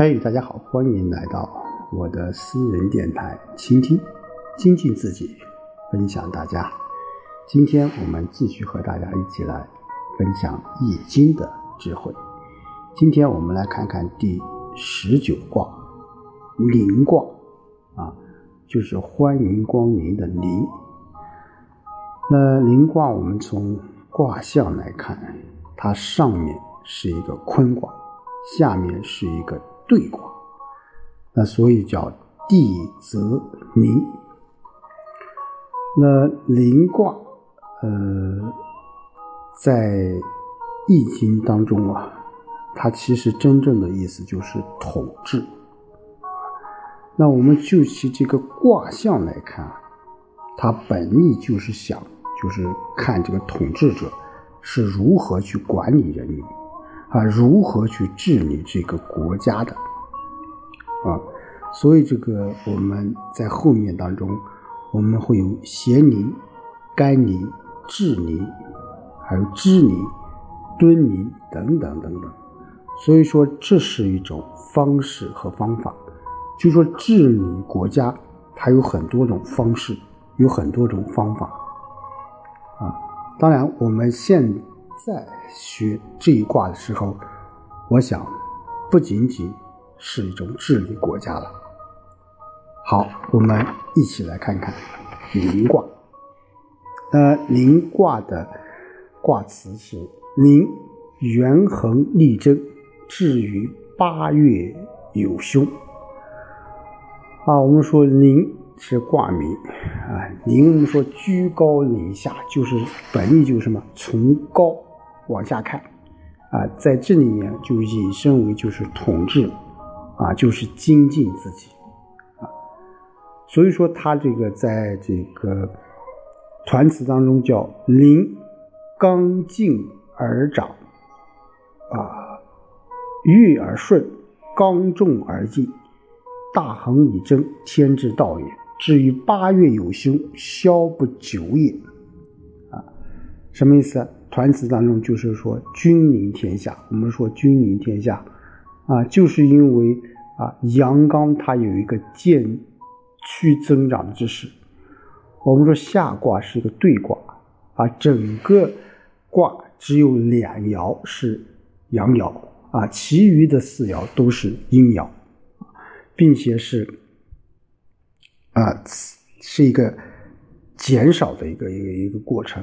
嘿，大家好，欢迎来到我的私人电台，倾听、精进自己，分享大家。今天我们继续和大家一起来分享《易经》的智慧。今天我们来看看第十九卦——临卦啊，就是欢迎光临的临。那临卦，我们从卦象来看，它上面是一个坤卦，下面是一个对卦，那所以叫地泽临。那临卦，呃，在易经当中啊，它其实真正的意思就是统治。那我们就其这个卦象来看，它本意就是想。就是看这个统治者是如何去管理人民啊，如何去治理这个国家的啊，所以这个我们在后面当中，我们会有咸宁、甘宁、治宁，还有知宁、敦宁等等等等。所以说，这是一种方式和方法。就说治理国家，它有很多种方式，有很多种方法。啊，当然，我们现在学这一卦的时候，我想不仅仅是一种治理国家了。好，我们一起来看看临卦。呃，临卦的卦辞是“临，元亨利贞，至于八月有凶”。啊，我们说临。是卦名啊，临我们说居高临下，就是本意就是什么？从高往下看啊，在这里面就引申为就是统治啊，就是精进自己啊。所以说他这个在这个团词当中叫临刚劲而长啊，欲而顺，刚重而进，大恒以贞，天之道也。至于八月有凶，消不久也。啊，什么意思？团词当中就是说君临天下。我们说君临天下，啊，就是因为啊阳刚它有一个渐趋增长之势。我们说下卦是一个兑卦，啊，整个卦只有两爻是阳爻，啊，其余的四爻都是阴爻，并且是。啊，是一个减少的一个一个一个过程，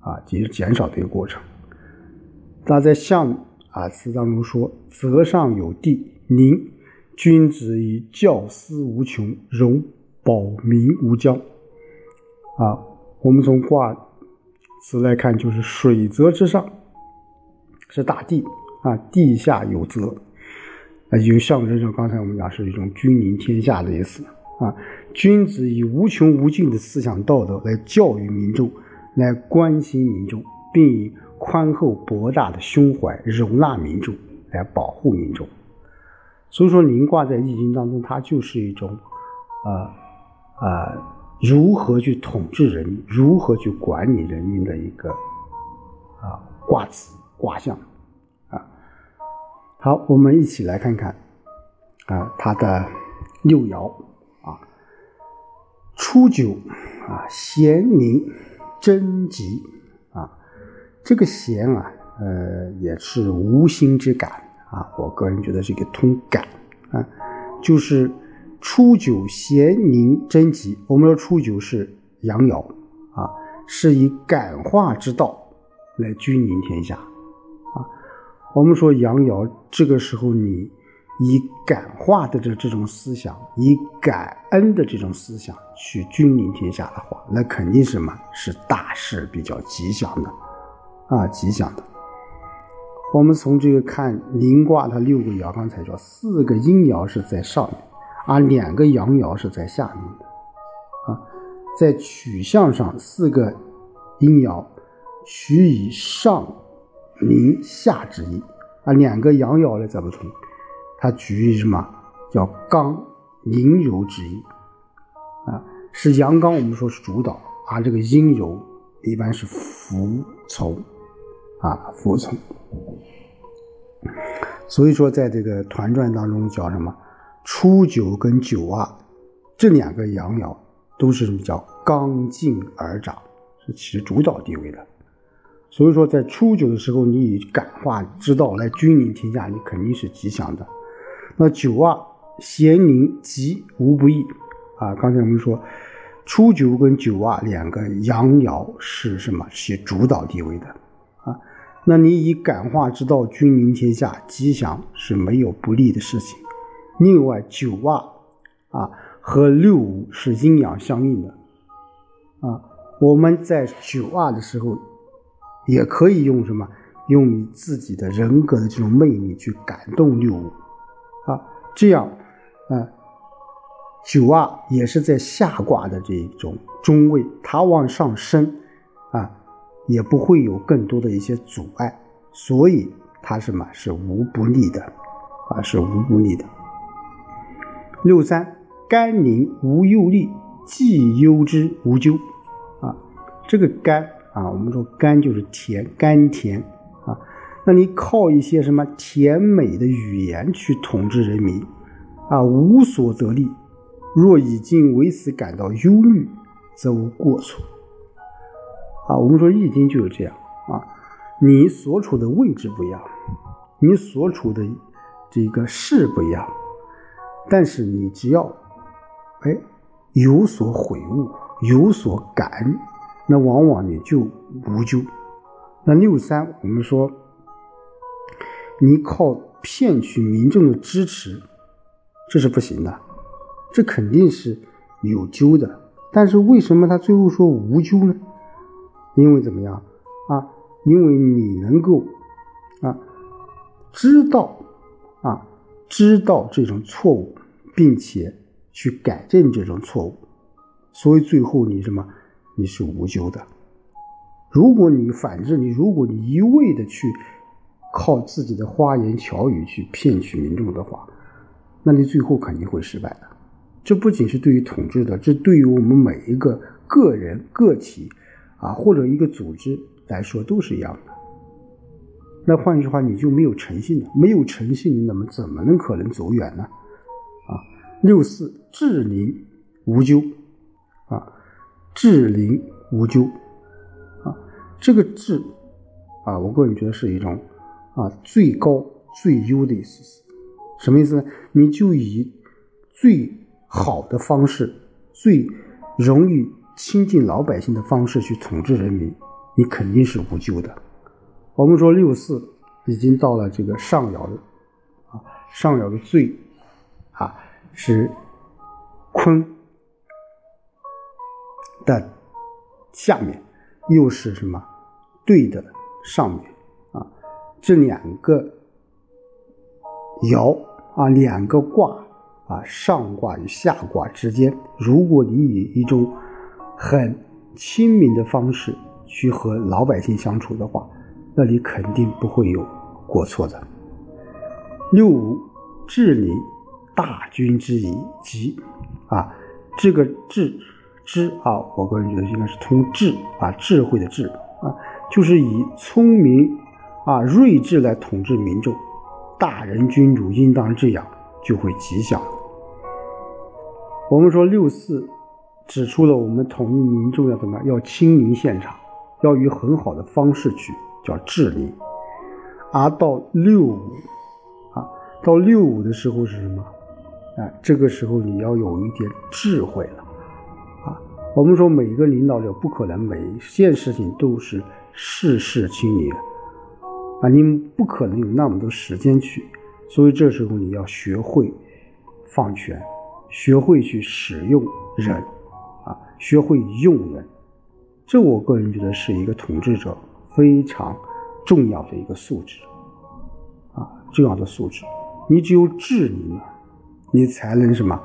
啊，减减少的一个过程。那在象啊词当中说：“泽上有地，宁君子以教思无穷，容保民无疆。”啊，我们从卦词来看，就是水泽之上是大地啊，地下有泽，啊，就象征着刚才我们讲是一种君临天下的意思。啊，君子以无穷无尽的思想道德来教育民众，来关心民众，并以宽厚博大的胸怀容纳民众，来保护民众。所以说，临卦在易经当中，它就是一种，啊啊，如何去统治人民，如何去管理人民的一个啊卦辞卦象啊。好，我们一起来看看啊，它的六爻啊。初九啊，咸宁贞吉啊，这个贤啊，呃，也是无心之感啊。我个人觉得是一个通感啊，就是初九咸宁贞吉。我们说初九是阳爻啊，是以感化之道来君临天下啊。我们说阳爻这个时候你。以感化的这这种思想，以感恩的这种思想去君临天下的话，那肯定是什么？是大事比较吉祥的，啊，吉祥的。我们从这个看临卦，它六个爻，刚才说四个阴爻是在上面，而两个阳爻是在下面的，啊，在取象上，四个阴爻取以上临下之意，啊，两个阳爻呢则不同。它取于什么叫刚阴柔之意？是阳刚，我们说是主导，而这个阴柔一般是服从啊，服从。所以说，在这个团传当中叫什么？初九跟九二这两个阳爻都是什么叫刚劲而长，是起主导地位的。所以说，在初九的时候，你以感化之道来君临天下，你肯定是吉祥的。那九二咸宁吉无不易啊！刚才我们说，初九跟九二两个阳爻是什么？是主导地位的啊。那你以感化之道君临天下，吉祥是没有不利的事情。另外，九二啊和六五是阴阳相应的啊。我们在九二的时候。也可以用什么？用你自己的人格的这种魅力去感动六五，啊，这样，啊，九二也是在下卦的这种中位，它往上升，啊，也不会有更多的一些阻碍，所以它什么是无不利的，啊，是无不利的。六三甘宁无忧虑，既忧之无咎，啊，这个甘。啊，我们说甘就是甜，甘甜啊。那你靠一些什么甜美的语言去统治人民啊，无所得利。若已经为此感到忧虑，则无过错。啊，我们说易经就是这样啊。你所处的位置不一样，你所处的这个事不一样，但是你只要哎有所悔悟，有所感。那往往你就无咎。那六三，我们说你靠骗取民众的支持，这是不行的，这肯定是有咎的。但是为什么他最后说无咎呢？因为怎么样啊？因为你能够啊知道啊知道这种错误，并且去改正这种错误，所以最后你什么？你是无咎的。如果你反之，你如果你一味的去靠自己的花言巧语去骗取民众的话，那你最后肯定会失败的。这不仅是对于统治的，这对于我们每一个个人、个体啊，或者一个组织来说都是一样的。那换句话，你就没有诚信了。没有诚信，你怎么怎么能可能走远呢？啊，六四至灵无咎啊。至灵无咎，啊，这个至，啊，我个人觉得是一种啊最高最优的意思。什么意思呢？你就以最好的方式、最容易亲近老百姓的方式去统治人民，你肯定是无救的。我们说六四已经到了这个上爻的啊，上爻的最啊是坤。的下面又是什么？对的上面啊，这两个爻啊，两个卦啊，上卦与下卦之间，如果你以一种很亲民的方式去和老百姓相处的话，那你肯定不会有过错的。六五治理大军之宜，吉啊，这个治。之啊，我个人觉得应该是通智啊，智慧的智啊，就是以聪明啊、睿智来统治民众。大人君主应当这样，就会吉祥。我们说六四指出了我们统一民众要怎么样，要亲临现场，要以很好的方式去叫治理。而到六五啊，到六五的时候是什么？哎，这个时候你要有一点智慧了啊。我们说，每一个领导者不可能每一件事情都是事事亲临啊，你不可能有那么多时间去，所以这时候你要学会放权，学会去使用人啊，学会用人，这我个人觉得是一个统治者非常重要的一个素质啊，重要的素质。你只有智力了，你才能什么，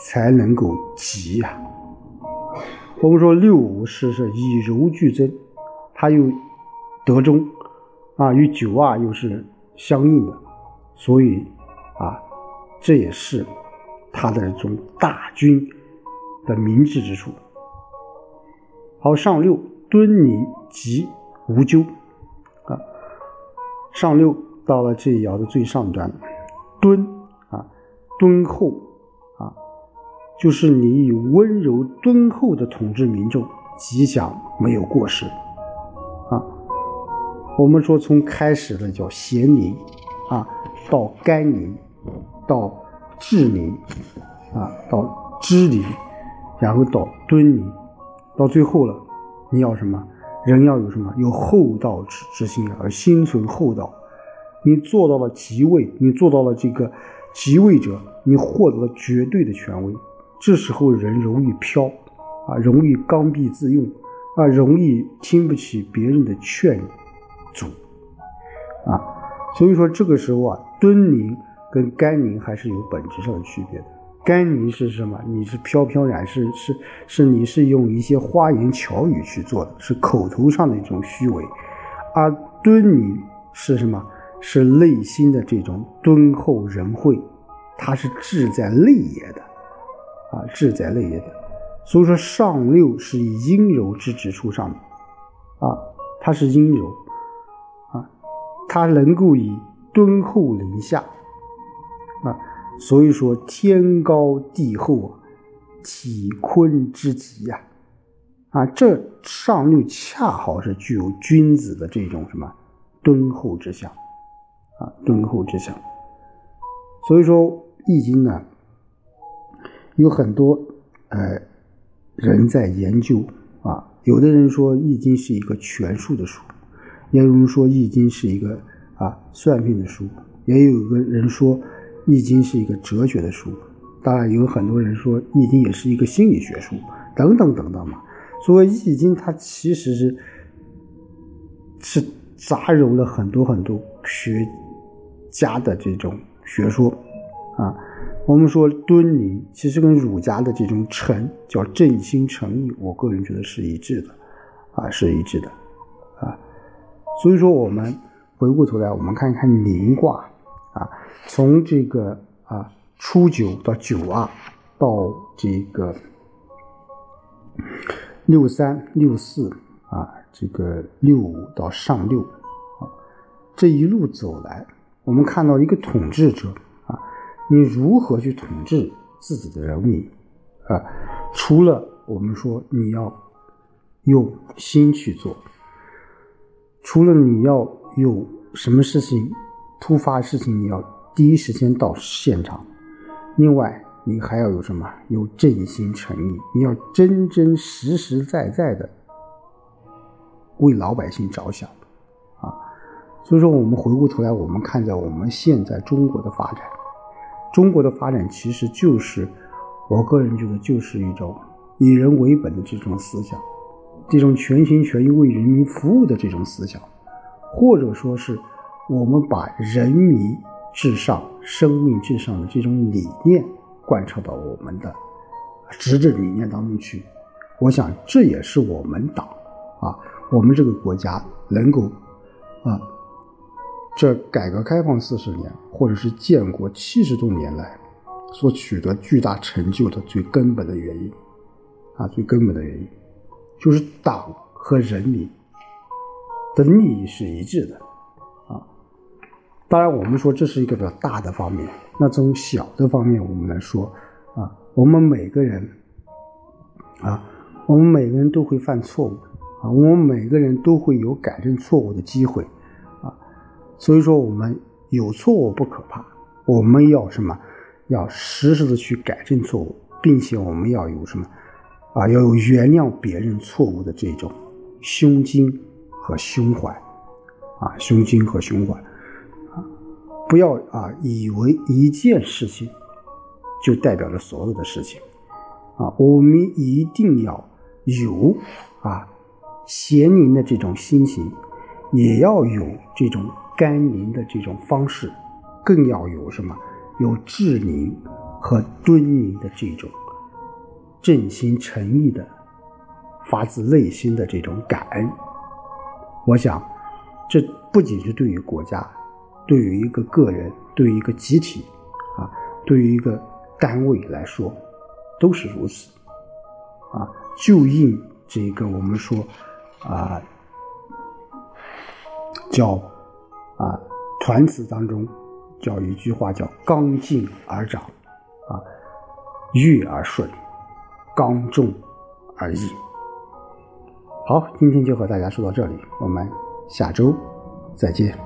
才能够急呀。我们说六五是是以柔俱增，它又得中啊，与九二又是相应的，所以啊，这也是他的这种大军的明智之处。好，上六敦宁吉无咎啊，上六到了这一爻的最上端，敦啊，敦厚啊，就是你以温柔敦厚的统治民众，吉祥没有过失啊。我们说从开始的叫咸宁啊，到甘宁，到志宁啊，到知理，然后到敦宁，到最后了，你要什么？人要有什么？有厚道之之心，而心存厚道。你做到了即位，你做到了这个即位者，你获得了绝对的权威。这时候人容易飘啊，容易刚愎自用啊，容易听不起别人的劝阻啊。所以说这个时候啊，敦宁跟甘宁还是有本质上的区别的。甘宁是什么？你是飘飘然，是是是，你是用一些花言巧语去做的，是口头上的一种虚伪；而敦宁是什么？是内心的这种敦厚仁惠，它是志在内也的，啊，志在内也的。所以说，上六是以阴柔之旨出上的，啊，它是阴柔，啊，它能够以敦厚临下，啊。所以说，天高地厚啊，体坤之极呀，啊，这上六恰好是具有君子的这种什么敦厚之相，啊，敦厚之相。所以说，《易经》呢，有很多呃人在研究啊，有的人说《易经》是一个权术的书，也有人说《易经》是一个啊算命的书，也有个人说。《易经》是一个哲学的书，当然有很多人说《易经》也是一个心理学书，等等等等嘛。所以，《易经》它其实是是杂糅了很多很多学家的这种学说啊。我们说敦宁，其实跟儒家的这种诚叫正心诚意，我个人觉得是一致的啊，是一致的啊。所以说，我们回过头来，我们看一看宁卦。啊，从这个啊初九到九二，到这个六三六四啊，这个六五到上六啊，这一路走来，我们看到一个统治者啊，你如何去统治自己的人民啊？除了我们说你要用心去做，除了你要有什么事情。突发事情你要第一时间到现场，另外你还要有什么？有正心诚意，你要真真实实在在的为老百姓着想啊！所以说，我们回过头来，我们看在我们现在中国的发展，中国的发展其实就是我个人觉得就是一种以人为本的这种思想，这种全心全意为人民服务的这种思想，或者说是。我们把人民至上、生命至上的这种理念贯彻到我们的执政理念当中去，我想这也是我们党啊，我们这个国家能够啊，这改革开放四十年，或者是建国七十多年来所取得巨大成就的最根本的原因啊，最根本的原因就是党和人民的利益是一致的。当然，我们说这是一个比较大的方面。那从小的方面，我们来说，啊，我们每个人，啊，我们每个人都会犯错误，啊，我们每个人都会有改正错误的机会，啊，所以说我们有错误不可怕，我们要什么？要实时的去改正错误，并且我们要有什么？啊，要有原谅别人错误的这种胸襟和胸怀，啊，胸襟和胸怀。不要啊，以为一件事情就代表了所有的事情啊！我们一定要有啊咸宁的这种心情，也要有这种甘宁的这种方式，更要有什么？有志宁和敦宁的这种正心诚意的、发自内心的这种感恩。我想，这不仅是对于国家。对于一个个人，对于一个集体，啊，对于一个单位来说，都是如此，啊，就应这个我们说，啊，叫啊团词当中叫一句话叫“刚劲而长”，啊，悦而顺，刚重而易。好，今天就和大家说到这里，我们下周再见。